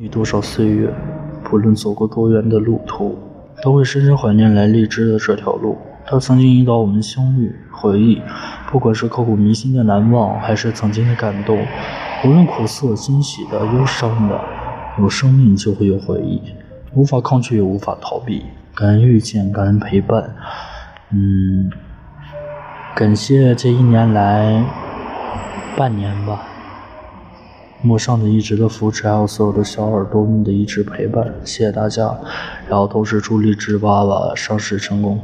你多少岁月，不论走过多远的路途，都会深深怀念来荔枝的这条路。它曾经引导我们相遇、回忆，不管是刻骨铭心的难忘，还是曾经的感动，无论苦涩、欣喜的、忧伤的，有生命就会有回忆，无法抗拒也无法逃避。感恩遇见，感恩陪伴，嗯，感谢这一年来半年吧。陌上的一直的扶持，还有所有的小耳朵们的一直陪伴，谢谢大家。然后同时祝荔枝爸爸上市成功。